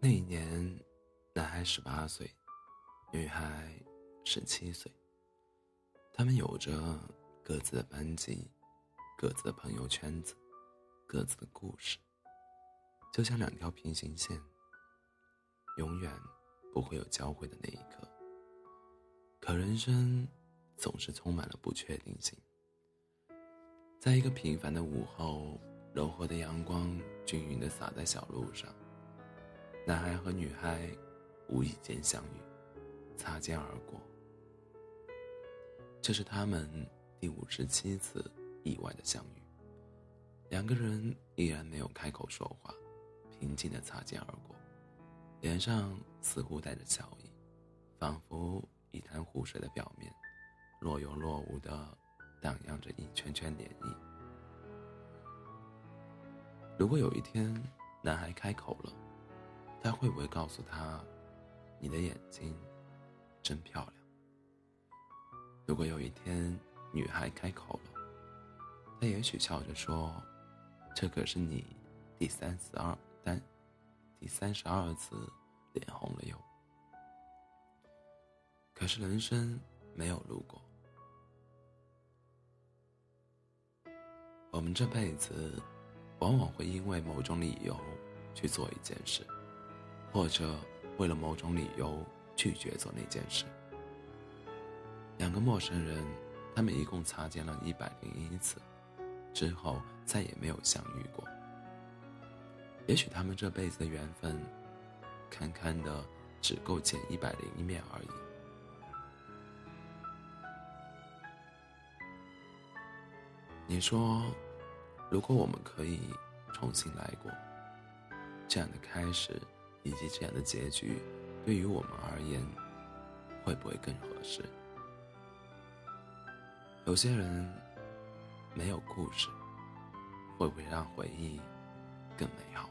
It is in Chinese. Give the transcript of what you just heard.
那一年，男孩十八岁，女孩十七岁。他们有着各自的班级、各自的朋友圈子、各自的故事，就像两条平行线，永远不会有交汇的那一刻。可人生总是充满了不确定性。在一个平凡的午后，柔和的阳光均匀地洒在小路上。男孩和女孩无意间相遇，擦肩而过。这是他们第五十七次意外的相遇。两个人依然没有开口说话，平静的擦肩而过，脸上似乎带着笑意，仿佛一潭湖水的表面，若有若无的荡漾着一圈圈涟漪。如果有一天，男孩开口了。他会不会告诉他：“你的眼睛真漂亮？”如果有一天女孩开口了，他也许笑着说：“这可是你第三十二单，第三十二次脸红了哟。”可是人生没有如果，我们这辈子往往会因为某种理由去做一件事。或者为了某种理由拒绝做那件事。两个陌生人，他们一共擦肩了一百零一次，之后再也没有相遇过。也许他们这辈子的缘分，堪堪的只够见一百零一面而已。你说，如果我们可以重新来过，这样的开始。以及这样的结局，对于我们而言，会不会更合适？有些人没有故事，会不会让回忆更美好？